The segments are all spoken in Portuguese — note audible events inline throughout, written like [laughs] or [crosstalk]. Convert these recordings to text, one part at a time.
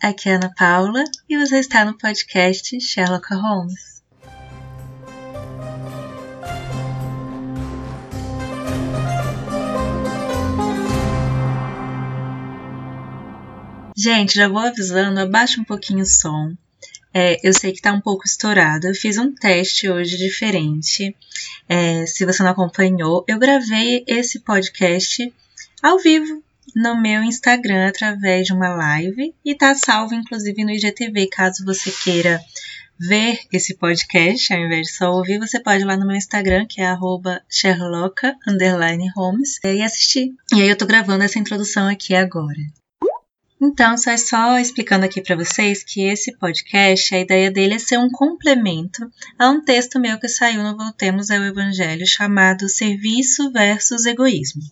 aqui é Ana Paula e você está no podcast Sherlock Holmes. Gente, já vou avisando, abaixa um pouquinho o som. É, eu sei que tá um pouco estourado. Eu fiz um teste hoje diferente. É, se você não acompanhou, eu gravei esse podcast ao vivo no meu Instagram através de uma live e tá salvo inclusive no IGTV, caso você queira ver esse podcast, ao invés de só ouvir, você pode ir lá no meu Instagram, que é arroba e assistir. E aí eu tô gravando essa introdução aqui agora. Então, só, só explicando aqui para vocês que esse podcast, a ideia dele é ser um complemento a um texto meu que saiu no Voltemos ao Evangelho chamado Serviço versus Egoísmo.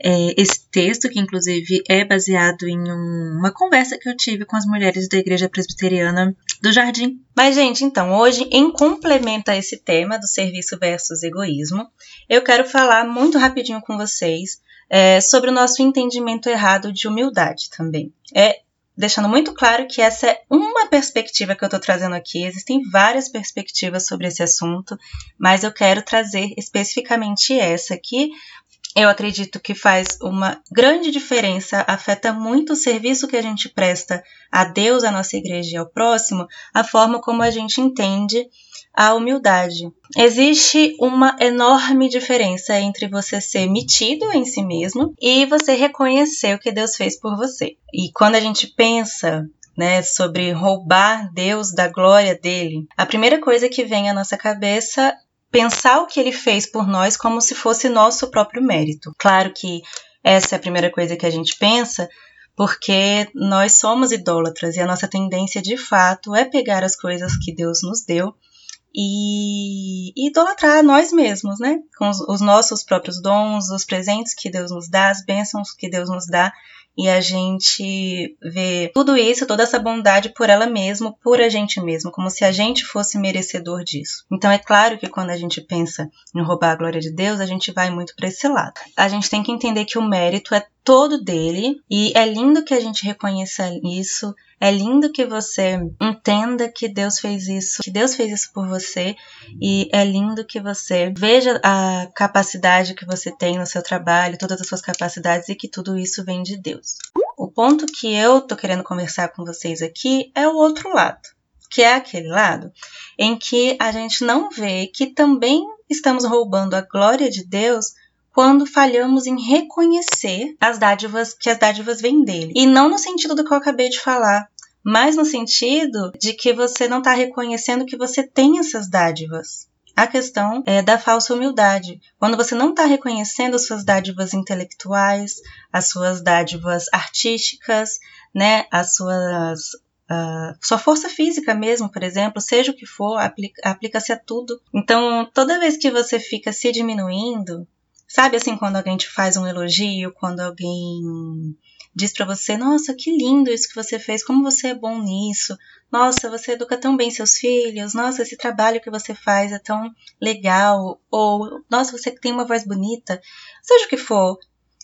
É, esse texto, que inclusive é baseado em um, uma conversa que eu tive com as mulheres da Igreja Presbiteriana do Jardim. Mas, gente, então, hoje, em complemento a esse tema do serviço versus egoísmo, eu quero falar muito rapidinho com vocês é, sobre o nosso entendimento errado de humildade também. É deixando muito claro que essa é uma perspectiva que eu estou trazendo aqui. Existem várias perspectivas sobre esse assunto, mas eu quero trazer especificamente essa aqui, eu acredito que faz uma grande diferença, afeta muito o serviço que a gente presta a Deus, à nossa igreja e ao próximo, a forma como a gente entende a humildade. Existe uma enorme diferença entre você ser metido em si mesmo e você reconhecer o que Deus fez por você. E quando a gente pensa né, sobre roubar Deus da glória dele, a primeira coisa que vem à nossa cabeça pensar o que ele fez por nós como se fosse nosso próprio mérito. Claro que essa é a primeira coisa que a gente pensa, porque nós somos idólatras e a nossa tendência de fato é pegar as coisas que Deus nos deu e idolatrar nós mesmos, né? Com os, os nossos próprios dons, os presentes que Deus nos dá, as bênçãos que Deus nos dá e a gente vê tudo isso, toda essa bondade por ela mesma, por a gente mesmo, como se a gente fosse merecedor disso. Então é claro que quando a gente pensa em roubar a glória de Deus, a gente vai muito para esse lado. A gente tem que entender que o mérito é todo dele e é lindo que a gente reconheça isso. É lindo que você entenda que Deus fez isso, que Deus fez isso por você, e é lindo que você veja a capacidade que você tem no seu trabalho, todas as suas capacidades e que tudo isso vem de Deus. O ponto que eu tô querendo conversar com vocês aqui é o outro lado, que é aquele lado em que a gente não vê que também estamos roubando a glória de Deus quando falhamos em reconhecer as dádivas que as dádivas vêm dele. E não no sentido do que eu acabei de falar, mas no sentido de que você não está reconhecendo que você tem essas dádivas. A questão é da falsa humildade. Quando você não está reconhecendo as suas dádivas intelectuais, as suas dádivas artísticas, né, as suas Uh, sua força física mesmo, por exemplo, seja o que for, aplica-se aplica a tudo. Então, toda vez que você fica se diminuindo, Sabe assim, quando alguém te faz um elogio, quando alguém diz para você: Nossa, que lindo isso que você fez, como você é bom nisso. Nossa, você educa tão bem seus filhos. Nossa, esse trabalho que você faz é tão legal. Ou, nossa, você tem uma voz bonita. Seja o que for.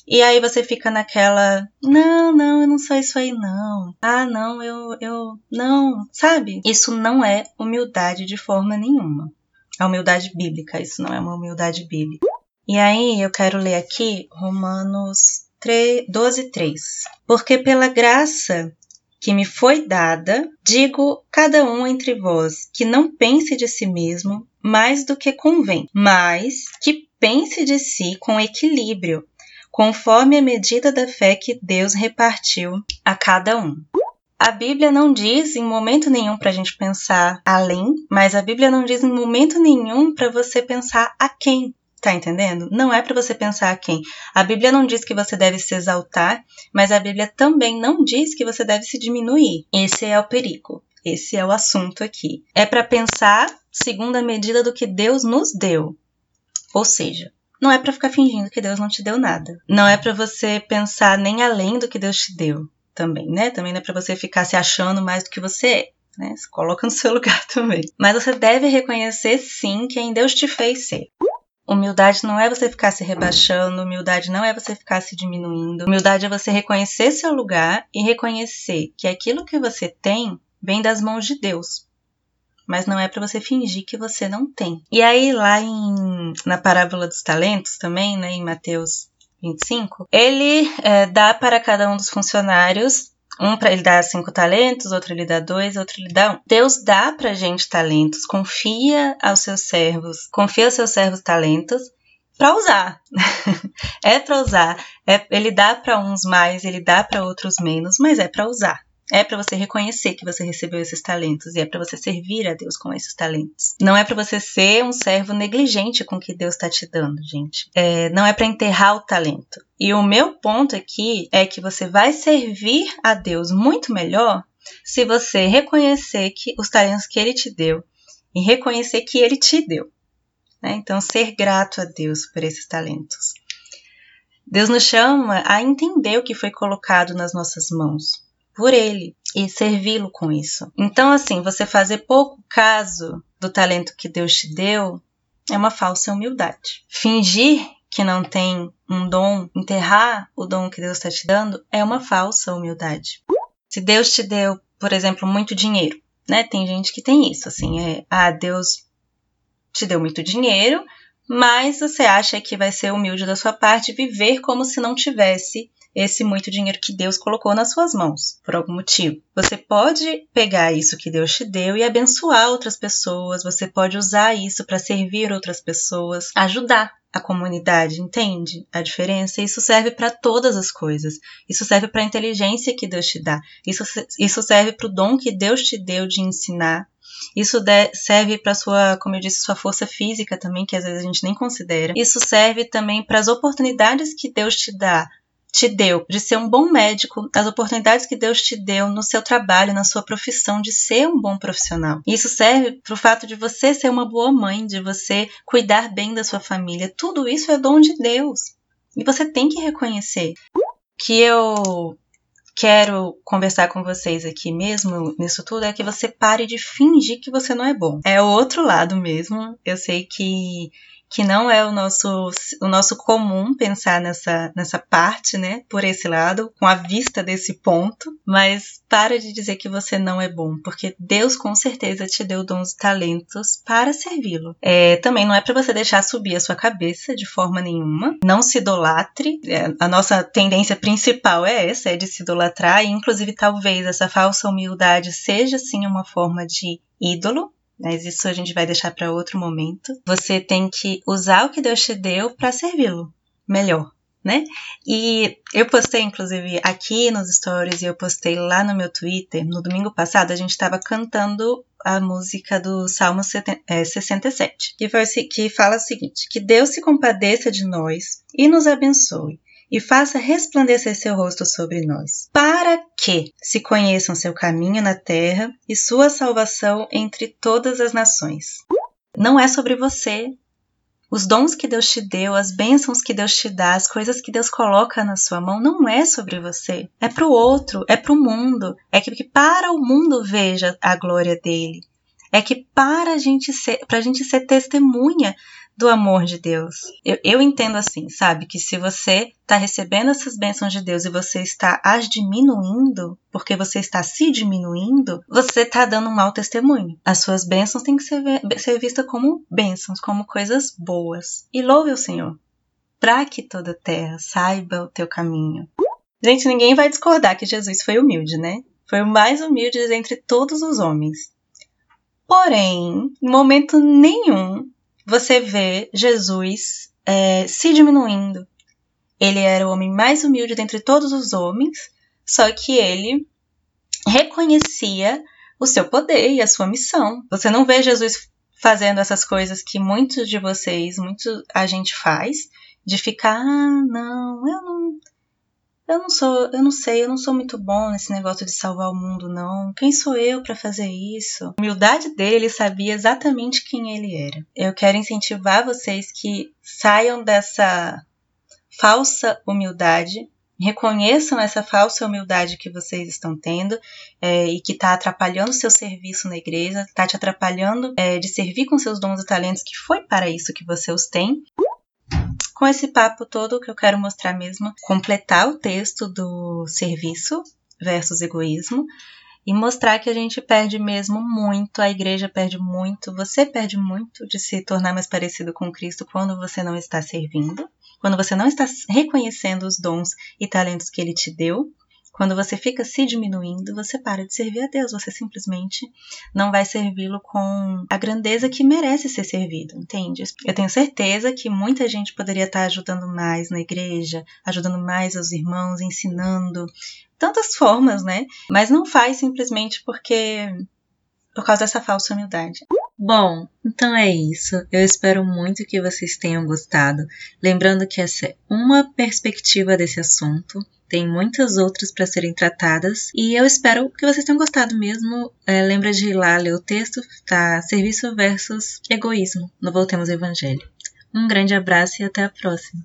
E aí você fica naquela, não, não, eu não sou isso aí não. Ah, não, eu eu não, sabe? Isso não é humildade de forma nenhuma. A humildade bíblica, isso não é uma humildade bíblica. E aí eu quero ler aqui Romanos 3, 12, 3. Porque pela graça que me foi dada, digo cada um entre vós que não pense de si mesmo mais do que convém, mas que pense de si com equilíbrio, conforme a medida da fé que Deus repartiu a cada um. A Bíblia não diz em momento nenhum para a gente pensar além, mas a Bíblia não diz em momento nenhum para você pensar a quem. Tá entendendo? Não é para você pensar quem. A Bíblia não diz que você deve se exaltar, mas a Bíblia também não diz que você deve se diminuir. Esse é o perigo. Esse é o assunto aqui. É para pensar segundo a medida do que Deus nos deu. Ou seja, não é para ficar fingindo que Deus não te deu nada. Não é para você pensar nem além do que Deus te deu também, né? Também não é para você ficar se achando mais do que você é. Né? Se coloca no seu [laughs] lugar também. Mas você deve reconhecer sim quem Deus te fez ser. Humildade não é você ficar se rebaixando, humildade não é você ficar se diminuindo. Humildade é você reconhecer seu lugar e reconhecer que aquilo que você tem vem das mãos de Deus. Mas não é para você fingir que você não tem. E aí, lá em, na parábola dos talentos também, né, em Mateus 25, ele é, dá para cada um dos funcionários um para ele dar cinco talentos, outro ele dá dois, outro ele dá um. Deus dá pra gente talentos, confia aos seus servos, confia aos seus servos talentos para usar. [laughs] é para usar. É, ele dá para uns mais, ele dá para outros menos, mas é para usar. É para você reconhecer que você recebeu esses talentos e é para você servir a Deus com esses talentos. Não é para você ser um servo negligente com o que Deus está te dando, gente. É, não é para enterrar o talento. E o meu ponto aqui é que você vai servir a Deus muito melhor se você reconhecer que os talentos que Ele te deu e reconhecer que Ele te deu. Né? Então, ser grato a Deus por esses talentos. Deus nos chama a entender o que foi colocado nas nossas mãos por ele e servi-lo com isso. Então, assim, você fazer pouco caso do talento que Deus te deu é uma falsa humildade. Fingir que não tem um dom, enterrar o dom que Deus está te dando, é uma falsa humildade. Se Deus te deu, por exemplo, muito dinheiro, né? Tem gente que tem isso, assim, é, ah, Deus te deu muito dinheiro, mas você acha que vai ser humilde da sua parte viver como se não tivesse esse muito dinheiro que Deus colocou nas suas mãos, por algum motivo. Você pode pegar isso que Deus te deu e abençoar outras pessoas, você pode usar isso para servir outras pessoas, ajudar a comunidade, entende a diferença? Isso serve para todas as coisas. Isso serve para a inteligência que Deus te dá. Isso, isso serve para o dom que Deus te deu de ensinar. Isso de, serve para sua, como eu disse, sua força física também, que às vezes a gente nem considera. Isso serve também para as oportunidades que Deus te dá te deu de ser um bom médico, as oportunidades que Deus te deu no seu trabalho, na sua profissão, de ser um bom profissional. Isso serve para o fato de você ser uma boa mãe, de você cuidar bem da sua família. Tudo isso é dom de Deus. E você tem que reconhecer. Que eu quero conversar com vocês aqui mesmo nisso tudo é que você pare de fingir que você não é bom. É o outro lado mesmo. Eu sei que que não é o nosso, o nosso comum pensar nessa, nessa parte, né? Por esse lado, com a vista desse ponto, mas para de dizer que você não é bom, porque Deus com certeza te deu dons e talentos para servi-lo. É, também não é para você deixar subir a sua cabeça de forma nenhuma, não se idolatre. É, a nossa tendência principal é essa, é de se idolatrar, e inclusive talvez essa falsa humildade seja sim uma forma de ídolo, mas isso a gente vai deixar para outro momento. Você tem que usar o que Deus te deu para servi-lo melhor, né? E eu postei, inclusive, aqui nos stories e eu postei lá no meu Twitter, no domingo passado, a gente estava cantando a música do Salmo 67, é, que, foi, que fala o seguinte: Que Deus se compadeça de nós e nos abençoe e faça resplandecer seu rosto sobre nós, para que se conheçam seu caminho na terra e sua salvação entre todas as nações. Não é sobre você. Os dons que Deus te deu, as bênçãos que Deus te dá, as coisas que Deus coloca na sua mão, não é sobre você. É para o outro, é para o mundo. É que para o mundo veja a glória dele. É que para a gente ser, para a gente ser testemunha do amor de Deus. Eu, eu entendo assim, sabe? Que se você está recebendo essas bênçãos de Deus e você está as diminuindo, porque você está se diminuindo, você está dando um mau testemunho. As suas bênçãos têm que ser, ser vistas como bênçãos, como coisas boas. E louve o Senhor, para que toda terra saiba o teu caminho. Gente, ninguém vai discordar que Jesus foi humilde, né? Foi o mais humilde entre todos os homens. Porém, em momento nenhum você vê Jesus é, se diminuindo. Ele era o homem mais humilde dentre todos os homens, só que ele reconhecia o seu poder e a sua missão. Você não vê Jesus fazendo essas coisas que muitos de vocês, muito a gente faz, de ficar, ah, não, eu não, eu não sou, eu não sei, eu não sou muito bom nesse negócio de salvar o mundo, não. Quem sou eu para fazer isso? A humildade dele, ele sabia exatamente quem ele era. Eu quero incentivar vocês que saiam dessa falsa humildade, reconheçam essa falsa humildade que vocês estão tendo é, e que está atrapalhando o seu serviço na igreja, está te atrapalhando é, de servir com seus dons e talentos, que foi para isso que você os tem. Com esse papo todo que eu quero mostrar mesmo, completar o texto do serviço versus egoísmo e mostrar que a gente perde mesmo muito, a igreja perde muito, você perde muito de se tornar mais parecido com Cristo quando você não está servindo, quando você não está reconhecendo os dons e talentos que ele te deu. Quando você fica se diminuindo, você para de servir a Deus, você simplesmente não vai servi-lo com a grandeza que merece ser servido, entende? Eu tenho certeza que muita gente poderia estar ajudando mais na igreja, ajudando mais os irmãos, ensinando, tantas formas, né? Mas não faz simplesmente porque por causa dessa falsa humildade. Bom, então é isso. Eu espero muito que vocês tenham gostado. Lembrando que essa é uma perspectiva desse assunto. Tem muitas outras para serem tratadas e eu espero que vocês tenham gostado mesmo. É, lembra de ir lá ler o texto, tá? Serviço versus egoísmo no Voltemos Evangelho. Um grande abraço e até a próxima.